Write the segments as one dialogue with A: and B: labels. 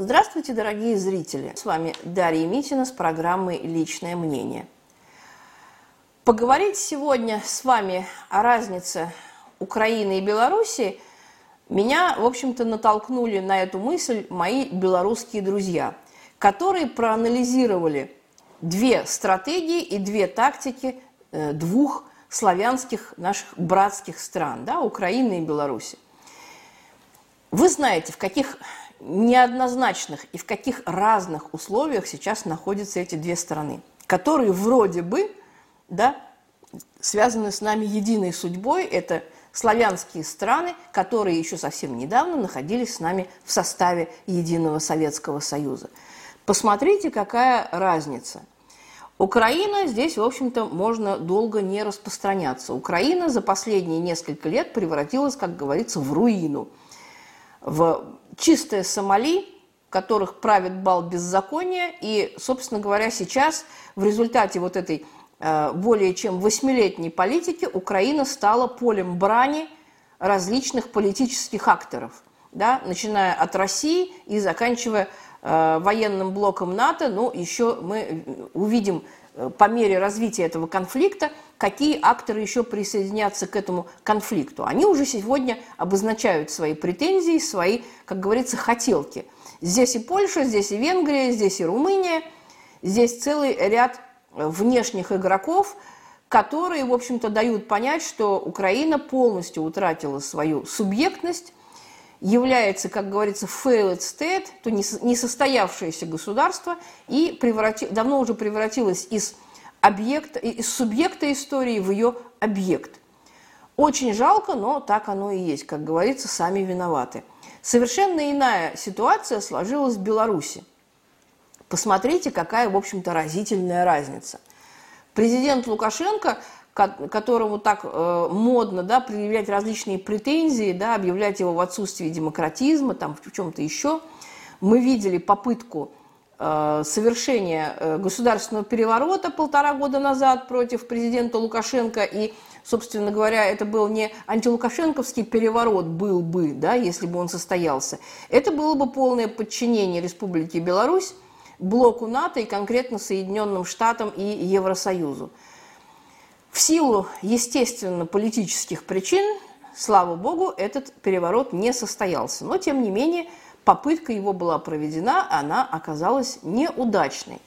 A: Здравствуйте, дорогие зрители! С вами Дарья Митина с программой «Личное мнение». Поговорить сегодня с вами о разнице Украины и Белоруссии меня, в общем-то, натолкнули на эту мысль мои белорусские друзья, которые проанализировали две стратегии и две тактики э, двух славянских наших братских стран, да, Украины и Беларуси. Вы знаете, в каких неоднозначных и в каких разных условиях сейчас находятся эти две страны, которые вроде бы да, связаны с нами единой судьбой. Это славянские страны, которые еще совсем недавно находились с нами в составе единого Советского Союза. Посмотрите, какая разница. Украина, здесь, в общем-то, можно долго не распространяться. Украина за последние несколько лет превратилась, как говорится, в руину – в чистое Сомали, которых правит бал беззакония. И, собственно говоря, сейчас в результате вот этой э, более чем восьмилетней политики Украина стала полем брани различных политических акторов, да, начиная от России и заканчивая э, военным блоком НАТО. Ну, еще мы увидим э, по мере развития этого конфликта – какие акторы еще присоединятся к этому конфликту. Они уже сегодня обозначают свои претензии, свои, как говорится, хотелки. Здесь и Польша, здесь и Венгрия, здесь и Румыния, здесь целый ряд внешних игроков, которые, в общем-то, дают понять, что Украина полностью утратила свою субъектность, является, как говорится, failed state, то несостоявшееся государство, и преврати, давно уже превратилось из объекта, из субъекта истории в ее объект. Очень жалко, но так оно и есть. Как говорится, сами виноваты. Совершенно иная ситуация сложилась в Беларуси. Посмотрите, какая, в общем-то, разительная разница. Президент Лукашенко, которому так э, модно да, предъявлять различные претензии, да, объявлять его в отсутствии демократизма, там, в чем-то еще, мы видели попытку Э, совершения э, государственного переворота полтора года назад против президента Лукашенко. И, собственно говоря, это был не антилукашенковский переворот, был бы, да, если бы он состоялся. Это было бы полное подчинение Республики Беларусь блоку НАТО и конкретно Соединенным Штатам и Евросоюзу. В силу, естественно, политических причин, слава богу, этот переворот не состоялся. Но, тем не менее, попытка его была проведена, она оказалась неудачной.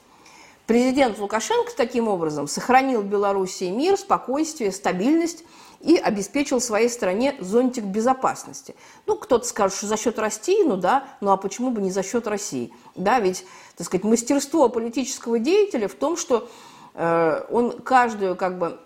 A: Президент Лукашенко таким образом сохранил Белоруссии мир, спокойствие, стабильность и обеспечил своей стране зонтик безопасности. Ну, кто-то скажет, что за счет России, ну да, ну а почему бы не за счет России? Да, ведь, так сказать, мастерство политического деятеля в том, что э, он каждую, как бы,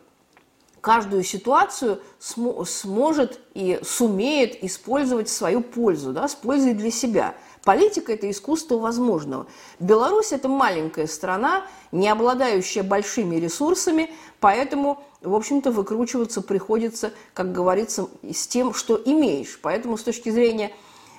A: каждую ситуацию см сможет и сумеет использовать в свою пользу, да, с пользой для себя. Политика – это искусство возможного. Беларусь – это маленькая страна, не обладающая большими ресурсами, поэтому, в общем-то, выкручиваться приходится, как говорится, с тем, что имеешь. Поэтому с точки зрения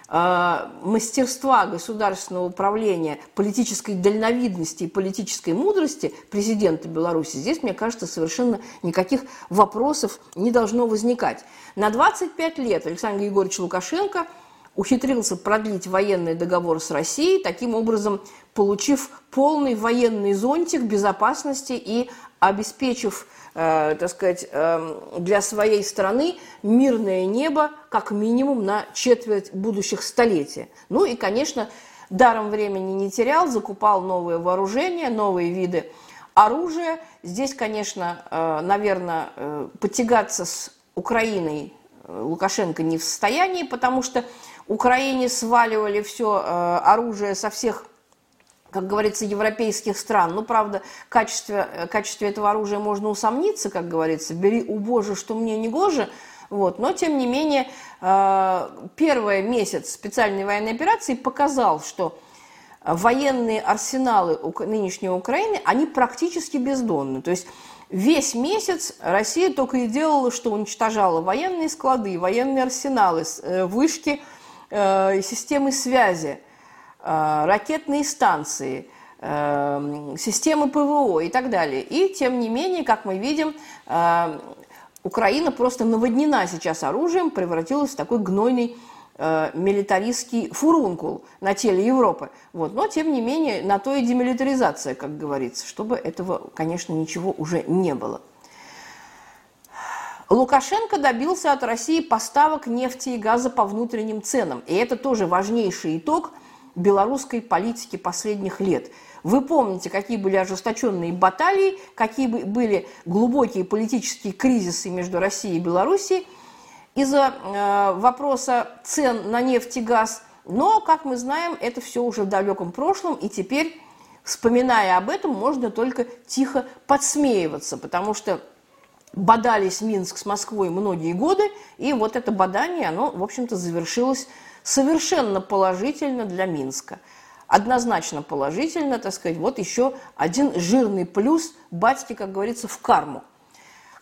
A: мастерства государственного управления, политической дальновидности и политической мудрости президента Беларуси, здесь, мне кажется, совершенно никаких вопросов не должно возникать. На 25 лет Александр Григорьевич Лукашенко ухитрился продлить военный договор с Россией, таким образом получив полный военный зонтик безопасности и обеспечив э, так сказать, э, для своей страны мирное небо как минимум на четверть будущих столетий. Ну и, конечно, даром времени не терял, закупал новые вооружения, новые виды оружия. Здесь, конечно, э, наверное, э, потягаться с Украиной Лукашенко не в состоянии, потому что Украине сваливали все э, оружие со всех как говорится, европейских стран. Ну, правда, качестве, э, качестве этого оружия можно усомниться, как говорится, бери у Боже, что мне не гоже, вот. Но, тем не менее, э, первый месяц специальной военной операции показал, что военные арсеналы нынешней Украины, они практически бездонны. То есть весь месяц Россия только и делала, что уничтожала военные склады, военные арсеналы, э, вышки, системы связи – Э, ракетные станции, э, системы ПВО и так далее. И тем не менее, как мы видим, э, Украина просто наводнена сейчас оружием, превратилась в такой гнойный э, милитаристский фурункул на теле Европы. Вот. Но, тем не менее, на то и демилитаризация, как говорится, чтобы этого, конечно, ничего уже не было. Лукашенко добился от России поставок нефти и газа по внутренним ценам. И это тоже важнейший итог белорусской политики последних лет. Вы помните, какие были ожесточенные баталии, какие были глубокие политические кризисы между Россией и Белоруссией из-за э, вопроса цен на нефть и газ. Но, как мы знаем, это все уже в далеком прошлом, и теперь, вспоминая об этом, можно только тихо подсмеиваться, потому что бодались Минск с Москвой многие годы, и вот это бодание, оно, в общем-то, завершилось совершенно положительно для Минска. Однозначно положительно, так сказать, вот еще один жирный плюс батьки, как говорится, в карму.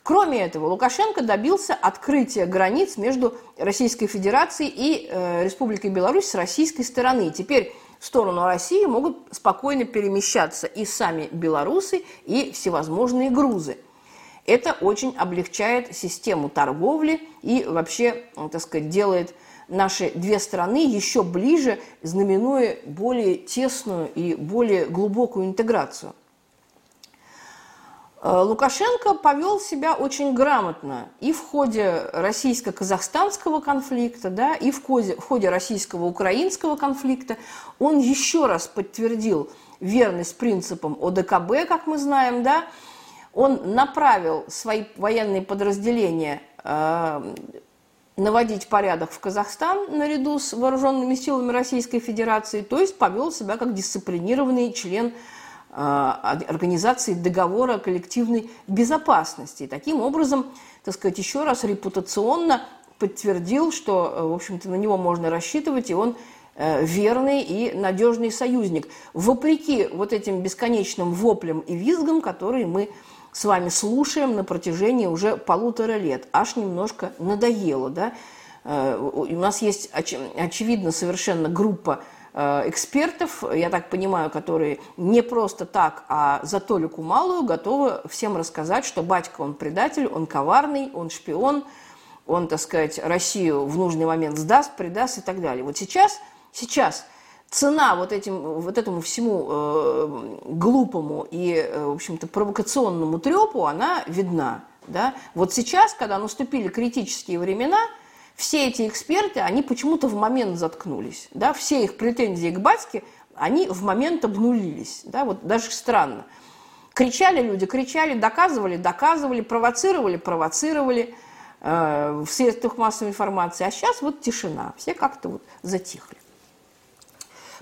A: Кроме этого, Лукашенко добился открытия границ между Российской Федерацией и э, Республикой Беларусь с российской стороны. Теперь в сторону России могут спокойно перемещаться и сами белорусы, и всевозможные грузы. Это очень облегчает систему торговли и вообще, так сказать, делает наши две страны еще ближе, знаменуя более тесную и более глубокую интеграцию. Э, Лукашенко повел себя очень грамотно и в ходе российско-казахстанского конфликта, да, и в ходе, в ходе российского-украинского конфликта. Он еще раз подтвердил верность принципам ОДКБ, как мы знаем, да, он направил свои военные подразделения э, наводить порядок в Казахстан наряду с вооруженными силами Российской Федерации, то есть повел себя как дисциплинированный член организации договора коллективной безопасности. И таким образом, так сказать, еще раз репутационно подтвердил, что, э, в общем-то, на него можно рассчитывать, и он верный и надежный союзник. Вопреки вот этим бесконечным воплям и визгам, которые мы с вами слушаем на протяжении уже полутора лет. Аж немножко надоело, да? Э, у нас есть, очевидно, совершенно группа э, экспертов, я так понимаю, которые не просто так, а за толику малую готовы всем рассказать, что батька он предатель, он коварный, он шпион, он, так сказать, Россию в нужный момент сдаст, предаст и так далее. Вот сейчас, сейчас цена вот, этим, вот этому всему э, глупому и, э, в общем-то, провокационному трепу, она видна. Да? Вот сейчас, когда наступили критические времена, все эти эксперты, они почему-то в момент заткнулись. Да? Все их претензии к батьке, они в момент обнулились. Да? Вот даже странно. Кричали люди, кричали, доказывали, доказывали, провоцировали, провоцировали э, в средствах массовой информации. А сейчас вот тишина. Все как-то вот затихли.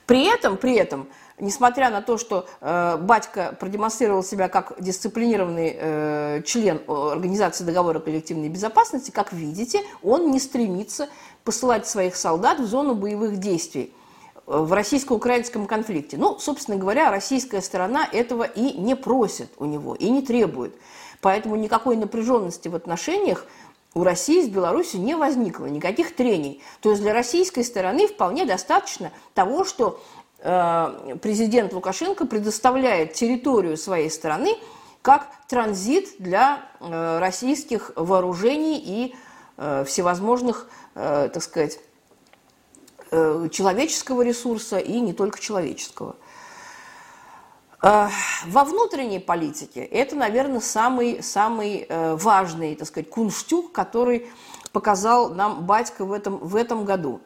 A: При этом, при этом, несмотря на то, что э, батька продемонстрировал себя как дисциплинированный э, член Организации договора коллективной безопасности, как видите, он не стремится посылать своих солдат в зону боевых действий э, в российско-украинском конфликте. Ну, собственно говоря, российская сторона этого и не просит у него, и не требует. Поэтому никакой напряженности в отношениях у России с Беларусью не возникло никаких трений. То есть для российской стороны вполне достаточно того, что э, президент Лукашенко предоставляет территорию своей страны как транзит для э, российских вооружений и э, всевозможных, э, так сказать, э, человеческого ресурса и не только человеческого. Э, во внутренней политике это, наверное, самый, самый э, важный, так сказать, кунштюк, который показал нам батька в этом, в этом году.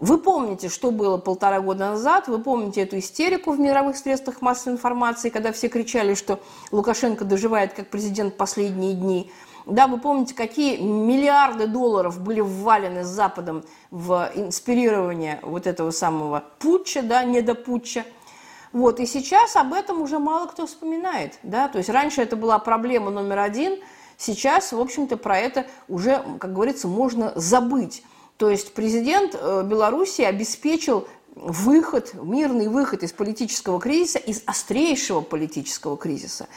A: Вы помните, что было полтора года назад, вы помните эту истерику в мировых средствах массовой информации, когда все кричали, что Лукашенко доживает как президент последние дни. Да, вы помните, какие миллиарды долларов были ввалены с Западом в инспирирование вот этого самого путча, да, недопутча. Вот, и сейчас об этом уже мало кто вспоминает. Да? То есть раньше это была проблема номер один, сейчас, в общем-то, про это уже, как говорится, можно забыть. То есть президент э, Беларуси обеспечил выход, мирный выход из политического кризиса, из острейшего политического кризиса.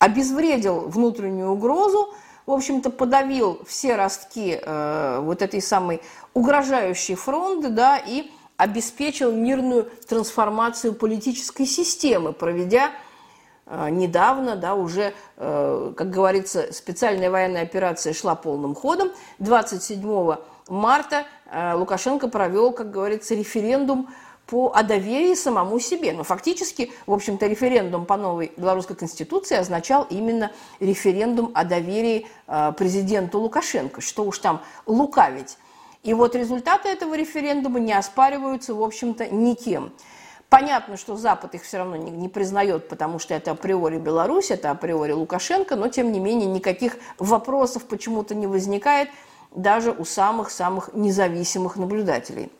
A: Обезвредил внутреннюю угрозу, в общем-то, подавил все ростки э, вот этой самой угрожающей фронты, да, и обеспечил мирную трансформацию политической системы, проведя э, недавно, да, уже, э, как говорится, специальная военная операция шла полным ходом. 27 марта э, Лукашенко провел, как говорится, референдум по о доверии самому себе. Но фактически, в общем-то, референдум по новой белорусской конституции означал именно референдум о доверии э, президенту Лукашенко. Что уж там лукавить. И вот результаты этого референдума не оспариваются, в общем-то, никем. Понятно, что Запад их все равно не, не признает, потому что это априори Беларусь, это априори Лукашенко, но тем не менее никаких вопросов почему-то не возникает даже у самых-самых независимых наблюдателей.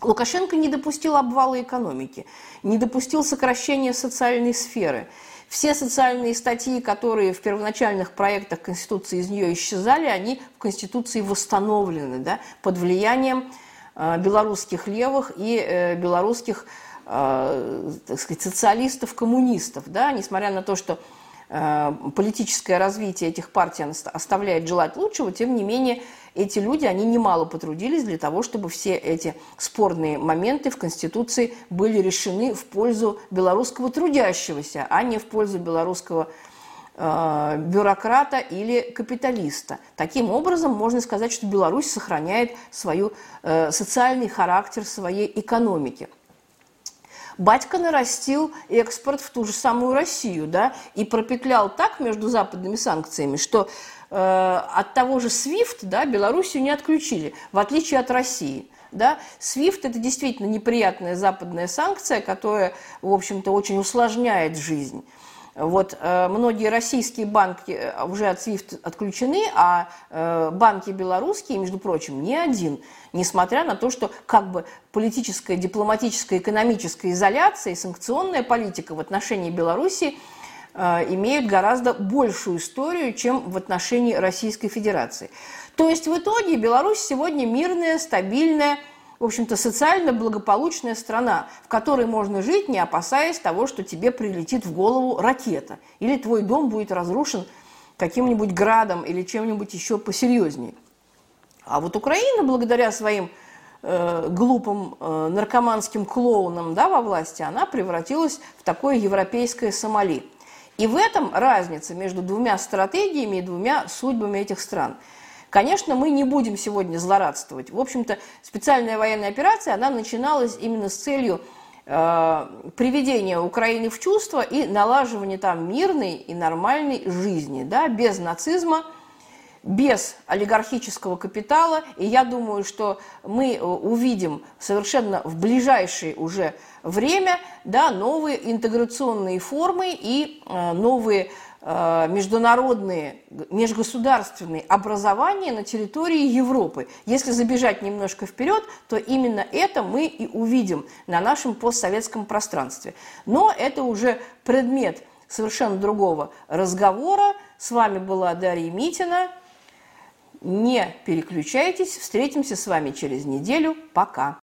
A: Лукашенко не допустил обвала экономики, не допустил сокращения социальной сферы. Все социальные статьи, которые в первоначальных проектах Конституции из нее исчезали, они в Конституции восстановлены да, под влиянием э, белорусских левых и э, белорусских э, так сказать, социалистов, коммунистов. Да, несмотря на то, что политическое развитие этих партий оставляет желать лучшего, тем не менее эти люди, они немало потрудились для того, чтобы все эти спорные моменты в Конституции были решены в пользу белорусского трудящегося, а не в пользу белорусского э, бюрократа или капиталиста. Таким образом, можно сказать, что Беларусь сохраняет свою, э, социальный характер своей экономики – Батька нарастил экспорт в ту же самую Россию, да, и пропетлял так между западными санкциями, что э, от того же SWIFT, да, Белоруссию не отключили, в отличие от России. Да? SWIFT – это действительно неприятная западная санкция, которая, в общем-то, очень усложняет жизнь. Вот э, многие российские банки э, уже от SWIFT отключены, а э, банки белорусские, между прочим, не один, несмотря на то, что как бы политическая, дипломатическая, экономическая изоляция и санкционная политика в отношении Беларуси имеют гораздо большую историю, чем в отношении Российской Федерации. То есть в итоге Беларусь сегодня мирная, стабильная, в общем-то, социально благополучная страна, в которой можно жить, не опасаясь того, что тебе прилетит в голову ракета, или твой дом будет разрушен каким-нибудь градом или чем-нибудь еще посерьезнее. А вот Украина, благодаря своим э, глупым э, наркоманским клоунам да, во власти, она превратилась в такое европейское Сомали. И в этом разница между двумя стратегиями и двумя судьбами этих стран – Конечно, мы не будем сегодня злорадствовать. В общем-то, специальная военная операция, она начиналась именно с целью э, приведения Украины в чувство и налаживания там мирной и нормальной жизни, да, без нацизма, без олигархического капитала. И я думаю, что мы э, увидим совершенно в ближайшее уже время да, новые интеграционные формы и э, новые международные, межгосударственные образования на территории Европы. Если забежать немножко вперед, то именно это мы и увидим на нашем постсоветском пространстве. Но это уже предмет совершенно другого разговора. С вами была Дарья Митина. Не переключайтесь, встретимся с вами через неделю. Пока.